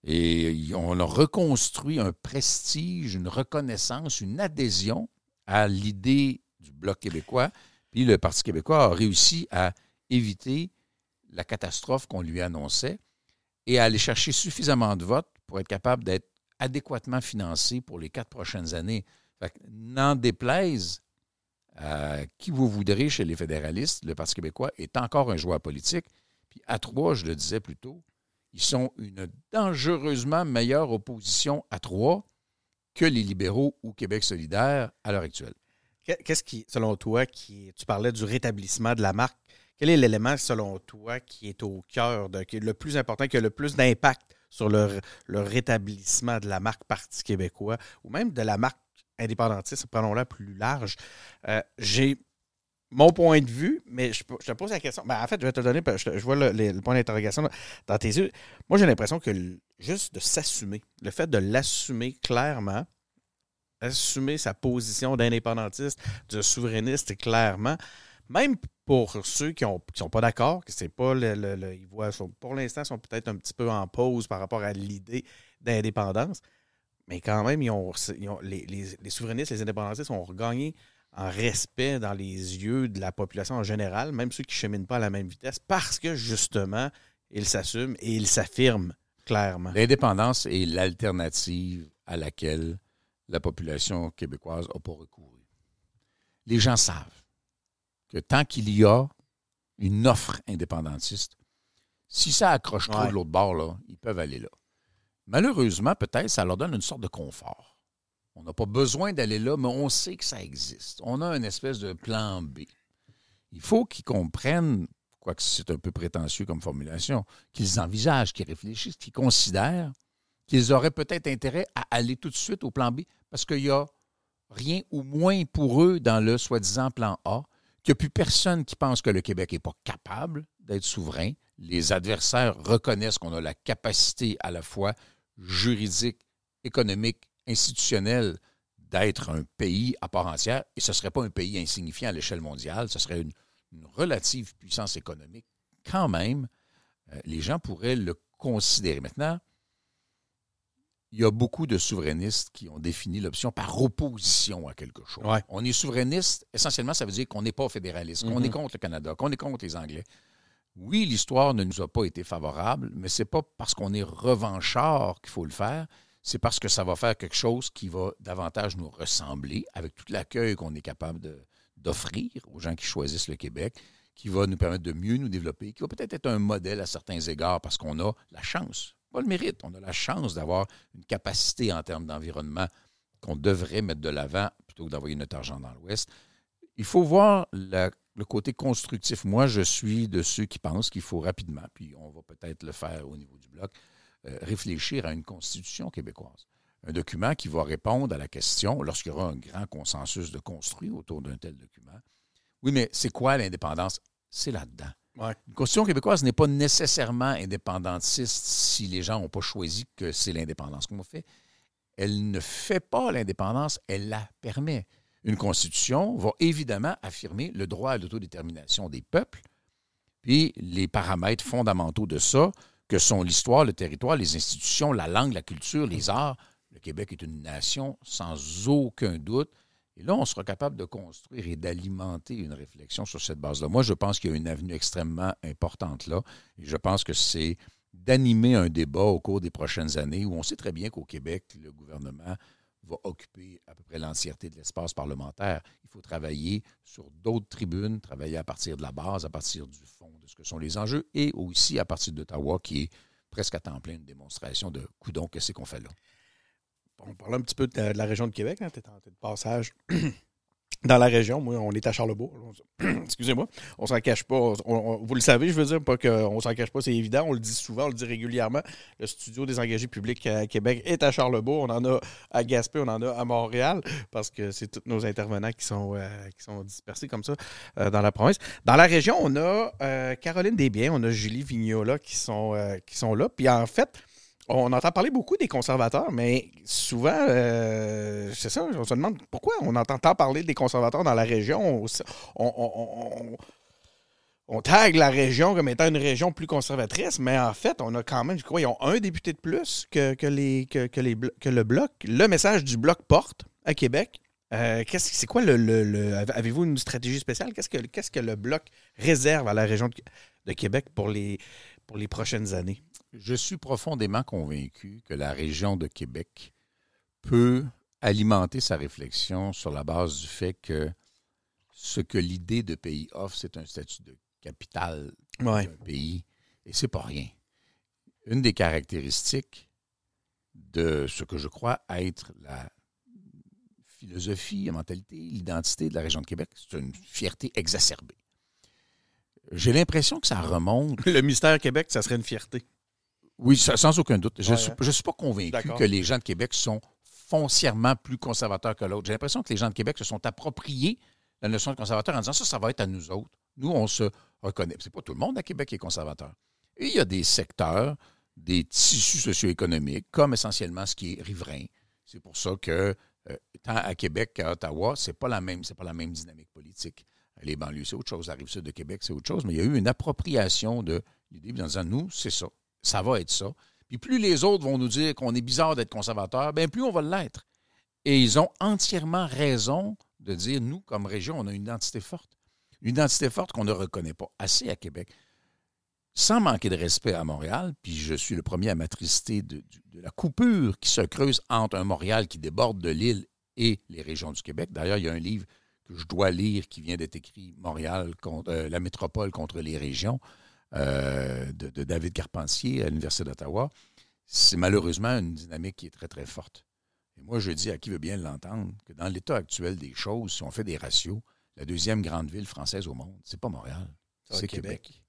Et on a reconstruit un prestige, une reconnaissance, une adhésion à l'idée du Bloc québécois. Puis le Parti québécois a réussi à éviter la catastrophe qu'on lui annonçait et à aller chercher suffisamment de votes pour être capable d'être adéquatement financé pour les quatre prochaines années. N'en déplaise à qui vous voudrez chez les fédéralistes, le Parti québécois est encore un joueur politique. Puis à trois, je le disais plus tôt, ils sont une dangereusement meilleure opposition à trois que les libéraux ou Québec solidaire à l'heure actuelle. Qu'est-ce qui, selon toi, qui tu parlais du rétablissement de la marque, quel est l'élément, selon toi, qui est au cœur, de, qui est le plus important, qui a le plus d'impact sur le, rétablissement de la marque Parti québécois ou même de la marque indépendantiste, prenons-la plus large? Euh, j'ai mon point de vue, mais je, te pose la question. Ben, en fait, je vais te donner, je, vois le, point d'interrogation dans tes yeux. Moi, j'ai l'impression que juste de s'assumer, le fait de l'assumer clairement, assumer sa position d'indépendantiste, de souverainiste clairement, même pour ceux qui ne sont pas d'accord, que c'est pas le, ils voient, pour l'instant, sont peut-être un petit peu en pause par rapport à l'idée d'indépendance, mais quand même, ils ont, les, les, souverainistes, les indépendantistes ont regagné en respect dans les yeux de la population en général, même ceux qui ne cheminent pas à la même vitesse, parce que justement, ils s'assument et ils s'affirment clairement. L'indépendance est l'alternative à laquelle la population québécoise n'a pas recouru. Les gens savent que tant qu'il y a une offre indépendantiste, si ça accroche trop de l'autre bord, là, ils peuvent aller là. Malheureusement, peut-être, ça leur donne une sorte de confort. On n'a pas besoin d'aller là, mais on sait que ça existe. On a une espèce de plan B. Il faut qu'ils comprennent, quoique c'est un peu prétentieux comme formulation, qu'ils envisagent, qu'ils réfléchissent, qu'ils considèrent qu'ils auraient peut-être intérêt à aller tout de suite au plan B parce qu'il n'y a rien ou moins pour eux dans le soi-disant plan A, qu'il n'y a plus personne qui pense que le Québec n'est pas capable d'être souverain. Les adversaires reconnaissent qu'on a la capacité à la fois juridique, économique institutionnel d'être un pays à part entière, et ce ne serait pas un pays insignifiant à l'échelle mondiale, ce serait une, relative puissance économique. Quand même, euh, les gens pourraient le considérer. Maintenant, il y a beaucoup de souverainistes qui ont défini l'option par opposition à quelque chose. On est souverainiste, essentiellement, ça veut dire qu'on n'est pas fédéraliste, qu'on est mm-hmm. contre le Canada, qu'on est contre les Anglais. Oui, l'histoire ne nous a pas été favorable, mais ce n'est pas parce qu'on est revanchard qu'il faut le faire c'est parce que ça va faire quelque chose qui va davantage nous ressembler avec tout l'accueil qu'on est capable d'offrir aux gens qui choisissent le Québec, qui va nous permettre de mieux nous développer, qui va peut-être être un modèle à certains égards parce qu'on a la chance, le mérite, on a la chance d'avoir une capacité en termes d'environnement qu'on devrait mettre de l'avant plutôt que d'envoyer notre argent dans l'Ouest. Il faut voir le côté constructif. Moi, je suis de ceux qui pensent qu'il faut rapidement, puis on va peut-être le faire au niveau du bloc, euh, réfléchir à une constitution québécoise. Un document qui va répondre à la question, lorsqu'il y aura un grand consensus de construire autour d'un tel document. Oui, mais c'est quoi l'indépendance? C'est là-dedans. Une constitution québécoise n'est pas nécessairement indépendantiste si les gens n'ont pas choisi que c'est l'indépendance qu'on fait. Elle ne fait pas l'indépendance, elle la permet. Une constitution va évidemment affirmer le droit à l'autodétermination des peuples, puis les paramètres fondamentaux de ça que sont l'histoire, le territoire, les institutions, la langue, la culture, les arts. Le Québec est une nation sans aucun doute. Et là, on sera capable de construire et d'alimenter une réflexion sur cette base-là. Moi, je pense qu'il y a une avenue extrêmement importante là. Et je pense que c'est d'animer un débat au cours des prochaines années où on sait très bien qu'au Québec, le gouvernement va occuper à peu près l'entièreté de l'espace parlementaire. Il faut travailler sur d'autres tribunes, travailler à partir de la base, à partir du fond de ce que sont les enjeux, et aussi à partir d'Ottawa, qui est presque à temps plein une démonstration de coudon, qu'est-ce qu'on fait là. On parle un petit peu de, la région de Québec, hein, tu es en de passage dans la région. Moi, on est à Charlebourg. Excusez-moi. On s'en cache pas. vous le savez, je veux dire, pas qu'on s'en cache pas, c'est évident. On le dit souvent, on le dit régulièrement. Le studio des engagés publics à Québec est à Charlebourg. On en a à Gaspé, on en a à Montréal, parce que c'est tous nos intervenants qui sont, euh, qui sont dispersés comme ça euh, dans la province. Dans la région, on a euh, Caroline Desbiens, on a Julie Vignola qui sont, qui sont là. Puis en fait, on entend parler beaucoup des conservateurs, mais souvent, euh, c'est ça, on se demande pourquoi on entend tant parler des conservateurs dans la région. On, on, tag la région comme étant une région plus conservatrice, mais en fait, on a quand même, je crois, ils ont un député de plus que, les, que, le bloc. Le message du bloc porte à Québec. Euh, c'est quoi le. Avez-vous une stratégie spéciale? Qu'est-ce que, qu'est-ce que le bloc réserve à la région de, de Québec pour les, pour les prochaines années? Je suis profondément convaincu que la région de Québec peut alimenter sa réflexion sur la base du fait que ce que l'idée de pays offre, c'est un statut de capital d'un pays, et c'est pas rien. Une des caractéristiques de ce que je crois être la philosophie, la mentalité, l'identité de la région de Québec, c'est une fierté exacerbée. J'ai l'impression que ça remonte. Le mystère Québec, ça serait une fierté. Oui, sans aucun doute. Je ne suis, suis, pas convaincu que les gens de Québec sont foncièrement plus conservateurs que l'autre. J'ai l'impression que les gens de Québec se sont appropriés la notion de conservateur en disant ça, ça va être à nous autres. Nous, on se reconnaît. C'est pas tout le monde à Québec qui est conservateur. Et il y a des secteurs, des tissus socio-économiques, comme essentiellement ce qui est riverain. C'est pour ça que euh, tant à Québec qu'à Ottawa, c'est pas la même, c'est pas la même dynamique politique. Les banlieues, c'est autre chose. La rive sud de Québec, c'est autre chose. Mais il y a eu une appropriation de l'idée en disant nous, c'est ça ça va être ça. Puis plus les autres vont nous dire qu'on est bizarre d'être conservateur, bien plus on va l'être. Et ils ont entièrement raison de dire, nous, comme région, on a une identité forte. Une identité forte qu'on ne reconnaît pas assez à Québec. Sans manquer de respect à Montréal, puis je suis le premier à m'attrister de, la coupure qui se creuse entre un Montréal qui déborde de l'île et les régions du Québec. D'ailleurs, il y a un livre que je dois lire qui vient d'être écrit, Montréal, contre, euh, la métropole contre les régions. Euh, de, David Carpentier à l'Université d'Ottawa, c'est malheureusement une dynamique qui est très, très forte. Et moi, je dis à qui veut bien l'entendre que dans l'état actuel des choses, si on fait des ratios, la deuxième grande ville française au monde, c'est pas Montréal, c'est Québec.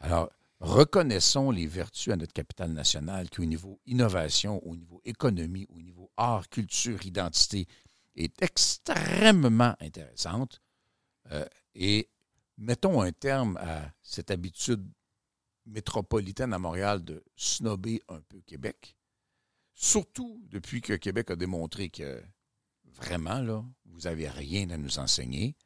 Alors, reconnaissons les vertus à notre capitale nationale qui, au niveau innovation, au niveau économie, au niveau art, culture, identité, est extrêmement intéressante. Euh, et mettons un terme à cette habitude métropolitaine à Montréal de snobber un peu Québec, surtout depuis que Québec a démontré que vraiment, là, vous n'avez rien à nous enseigner.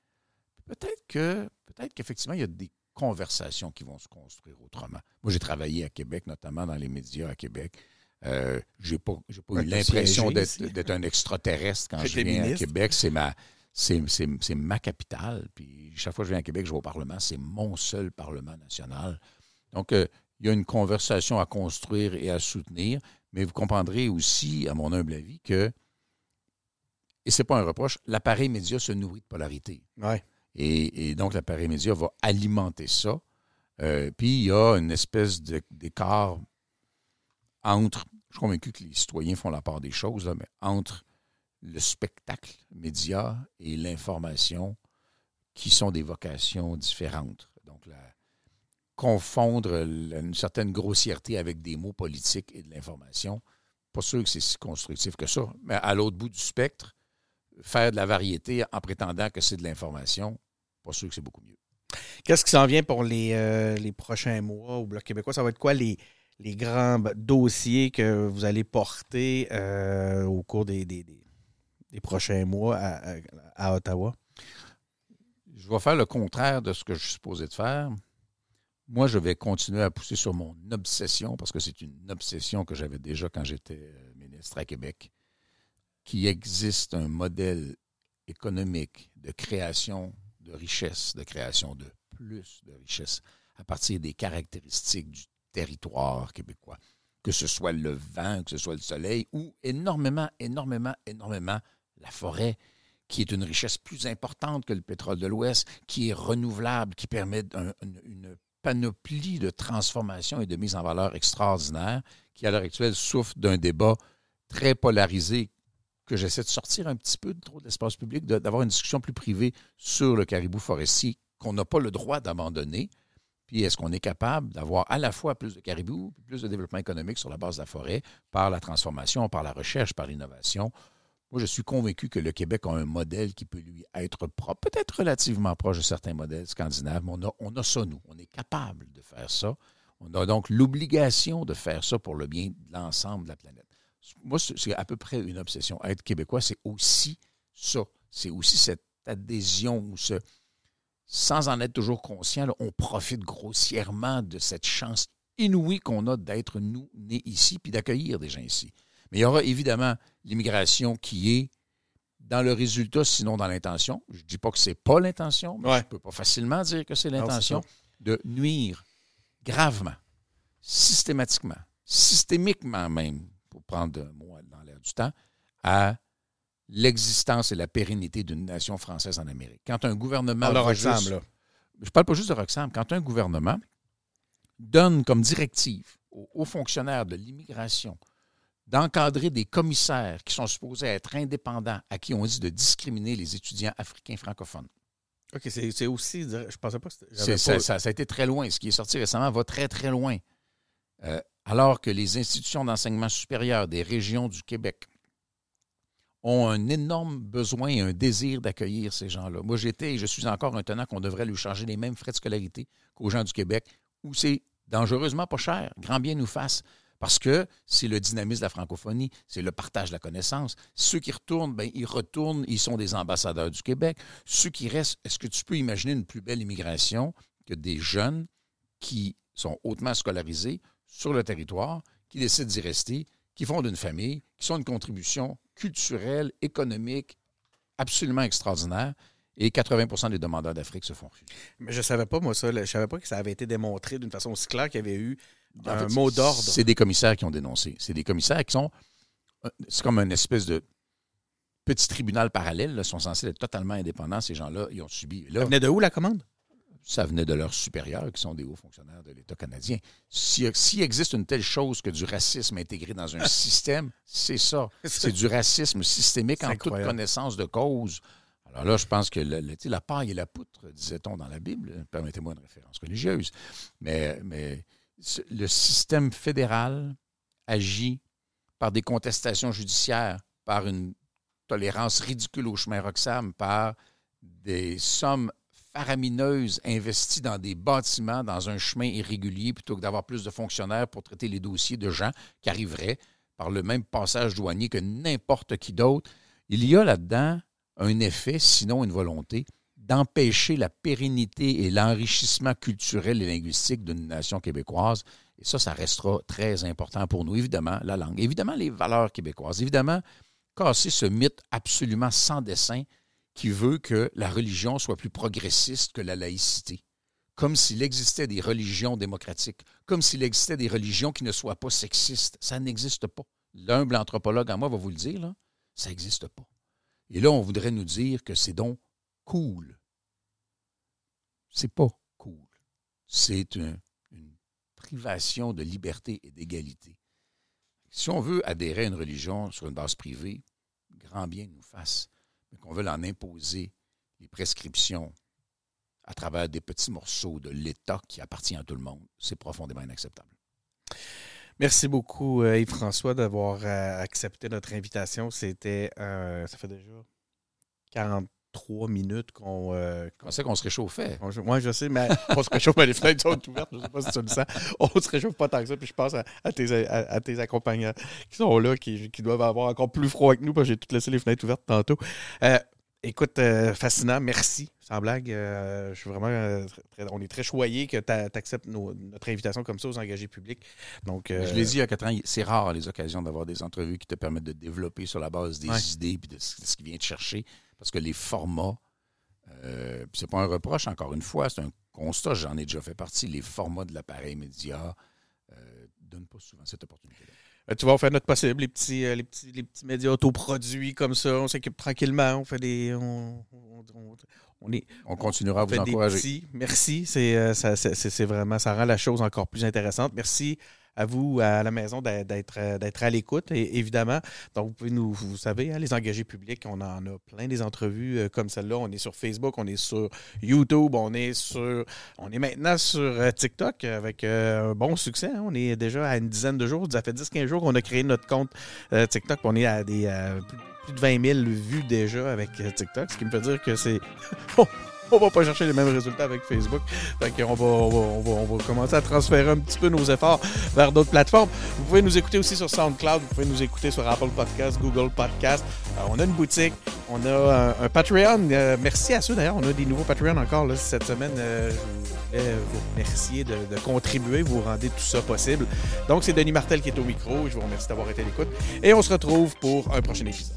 Peut-être que, peut-être qu'effectivement, il y a des conversations qui vont se construire autrement. Moi, j'ai travaillé à Québec, notamment dans les médias à Québec. Euh, j'ai pas, pas eu l'impression d'être un extraterrestre quand je viens à Québec. C'est ma, c'est ma capitale. Puis chaque fois que je viens à Québec, je vais au Parlement, c'est mon seul Parlement national. Donc, euh, il y a une conversation à construire et à soutenir, mais vous comprendrez aussi, à mon humble avis, que, et ce n'est pas un reproche, l'appareil média se nourrit de polarité. Ouais. Et, donc, l'appareil média va alimenter ça. Euh, puis, il y a une espèce d'écart entre, je suis convaincu que les citoyens font la part des choses, mais entre le spectacle média et l'information qui sont des vocations différentes. Donc, confondre une certaine grossièreté avec des mots politiques et de l'information, pas sûr que c'est si constructif que ça. Mais à l'autre bout du spectre, faire de la variété en prétendant que c'est de l'information, pas sûr que c'est beaucoup mieux. Qu'est-ce qui s'en vient pour les, euh, prochains mois au Bloc québécois? Ça va être quoi les, les grands dossiers que vous allez porter euh, au cours des, les prochains mois à, Ottawa? Je vais faire le contraire de ce que je suis supposé de faire. Moi, je vais continuer à pousser sur mon obsession, parce que c'est une obsession que j'avais déjà quand j'étais euh, ministre à Québec, qu'il existe un modèle économique de création de richesse, de création de plus de richesse à partir des caractéristiques du territoire québécois, que ce soit le vent, que ce soit le soleil, ou énormément, énormément, énormément la forêt, qui est une richesse plus importante que le pétrole de l'Ouest, qui est renouvelable, qui permet une panoplie de transformation et de mise en valeur extraordinaire, qui à l'heure actuelle souffre d'un débat très polarisé que j'essaie de sortir un petit peu de trop de l'espace public, d'avoir une discussion plus privée sur le caribou forestier qu'on n'a pas le droit d'abandonner. Puis est-ce qu'on est capable d'avoir à la fois plus de caribou, plus de développement économique sur la base de la forêt, par la transformation, par la recherche, par l'innovation? Moi, je suis convaincu que le Québec a un modèle qui peut lui être propre, peut-être relativement proche de certains modèles scandinaves, mais on a, on ça, nous. On est capable de faire ça. On a donc l'obligation de faire ça pour le bien de l'ensemble de la planète. Moi, c'est à peu près une obsession. Être québécois, c'est aussi ça. C'est aussi cette adhésion ou ce, sans en être toujours conscient, on profite grossièrement de cette chance inouïe qu'on a d'être nous nés ici puis d'accueillir des gens ici. Mais il y aura évidemment l'immigration qui est dans le résultat, sinon dans l'intention. Je ne dis pas que ce n'est pas l'intention, mais je ne peux pas facilement dire que c'est l'intention de nuire gravement, systématiquement, systémiquement même, pour prendre un mot dans l'air du temps, à l'existence et la pérennité d'une nation française en Amérique. Quand un gouvernement... Alors, Roxham, là. Je parle pas juste de Roxham. Quand un gouvernement donne comme directive aux, fonctionnaires de l'immigration d'encadrer des commissaires qui sont supposés être indépendants, à qui on dit de discriminer les étudiants africains francophones. OK, c'est aussi... Je pensais pas que ça, ça, a été très loin. Ce qui est sorti récemment va très, très loin. Euh, alors que les institutions d'enseignement supérieur des régions du Québec ont un énorme besoin et un désir d'accueillir ces gens-là. Moi, j'étais et je suis encore un tenant qu'on devrait lui charger les mêmes frais de scolarité qu'aux gens du Québec, où c'est dangereusement pas cher, grand bien nous fasse. Parce que c'est le dynamisme de la francophonie, c'est le partage de la connaissance. Ceux qui retournent, ben, ils retournent, ils sont des ambassadeurs du Québec. Ceux qui restent, est-ce que tu peux imaginer une plus belle immigration que des jeunes qui sont hautement scolarisés sur le territoire, qui décident d'y rester, qui font d'une famille, qui sont une contribution culturelle, économique absolument extraordinaire. Et 80% des demandeurs d'Afrique se font. Mais je ne savais pas, moi, ça. Je ne savais pas que ça avait été démontré d'une façon aussi claire qu'il y avait eu un mot d'ordre. C'est des commissaires qui ont dénoncé. C'est des commissaires qui sont. Euh, c'est comme une espèce de petit tribunal parallèle. Ils sont censés être totalement indépendants. Ces gens-là, ils ont subi. Là, ça venait de où la commande? ça venait de leurs supérieurs, qui sont des hauts fonctionnaires de l'État canadien. S'il existe une telle chose que du racisme intégré dans un système, c'est ça. C'est du racisme systémique en toute connaissance de cause. Alors là, je pense que la paille et la poutre, disait-on dans la Bible, permettez-moi une référence religieuse, mais, mais le système fédéral agit par des contestations judiciaires, par une tolérance ridicule au chemin Roxham, par des sommes faramineuse investie dans des bâtiments, dans un chemin irrégulier, plutôt que d'avoir plus de fonctionnaires pour traiter les dossiers de gens qui arriveraient par le même passage douanier que n'importe qui d'autre. Il y a là-dedans un effet, sinon une volonté, d'empêcher la pérennité et l'enrichissement culturel et linguistique d'une nation québécoise. Et ça, ça restera très important pour nous. Évidemment, la langue, évidemment, les valeurs québécoises, évidemment, casser ce mythe absolument sans dessin qui veut que la religion soit plus progressiste que la laïcité. Comme s'il existait des religions démocratiques, comme s'il existait des religions qui ne soient pas sexistes. Ça n'existe pas. L'humble anthropologue en moi va vous le dire, là, ça n'existe pas. Et là, on voudrait nous dire que c'est donc cool. C'est pas cool. C'est une privation de liberté et d'égalité. Si on veut adhérer à une religion sur une base privée, grand bien nous fasse qu'on veut en imposer les prescriptions à travers des petits morceaux de l'État qui appartient à tout le monde, c'est profondément inacceptable. Merci beaucoup, euh, Yves-François, d'avoir euh, accepté notre invitation. C'était, euh, ça fait déjà 40, trois minutes qu'on. Euh, sait qu'on se réchauffait. Moi, je sais, mais on se réchauffe, mais les fenêtres sont ouvertes. Je ne sais pas si tu le sens. On se réchauffe pas tant que ça. Puis je pense à, tes, à, tes, accompagnants qui sont là, qui, doivent avoir encore plus froid que nous, parce que j'ai tout laissé les fenêtres ouvertes tantôt. Euh, écoute, euh, fascinant. Merci. Sans blague, je suis vraiment. on est très choyés que tu acceptes notre invitation comme ça aux engagés publics. Donc, je l'ai dit à quatre ans, c'est rare les occasions d'avoir des entrevues qui te permettent de développer sur la base des idées et de, ce qui vient te chercher. Parce que les formats, euh, c'est pas un reproche, encore une fois, c'est un constat, j'en ai déjà fait partie, les formats de l'appareil média ne euh, donnent pas souvent cette opportunité-là. Euh, tu vas faire notre possible, les petits, euh, les petits, les petits médias autoproduits comme ça, on s'occupe tranquillement, on fait des. On, on, est, on continuera à vous encourager. Merci, c'est, c'est, vraiment, ça rend la chose encore plus intéressante. Merci à vous, à la maison, d'être à l'écoute, évidemment. Donc, vous pouvez nous, vous savez, hein, les engagés publics, on en a plein des entrevues comme celle-là. On est sur Facebook, on est sur YouTube, on est sur, on est maintenant sur TikTok avec un bon succès. Hein. On est déjà à une dizaine de jours. Ça fait 10-15 jours qu'on a créé notre compte TikTok. On est à des plus de 20 000 vues déjà avec TikTok, ce qui me fait dire que c'est on va pas chercher les mêmes résultats avec Facebook. Fait on va, on, va, on, va, commencer à transférer un petit peu nos efforts vers d'autres plateformes. Vous pouvez nous écouter aussi sur SoundCloud, vous pouvez nous écouter sur Apple Podcast, Google Podcast. Euh, on a une boutique, on a un, Patreon. Euh, merci à ceux d'ailleurs, on a des nouveaux Patreons encore cette semaine. Euh, vous remercier de, de, contribuer, vous rendez tout ça possible. Donc c'est Denis Martel qui est au micro. Je vous remercie d'avoir été à l'écoute et on se retrouve pour un prochain épisode.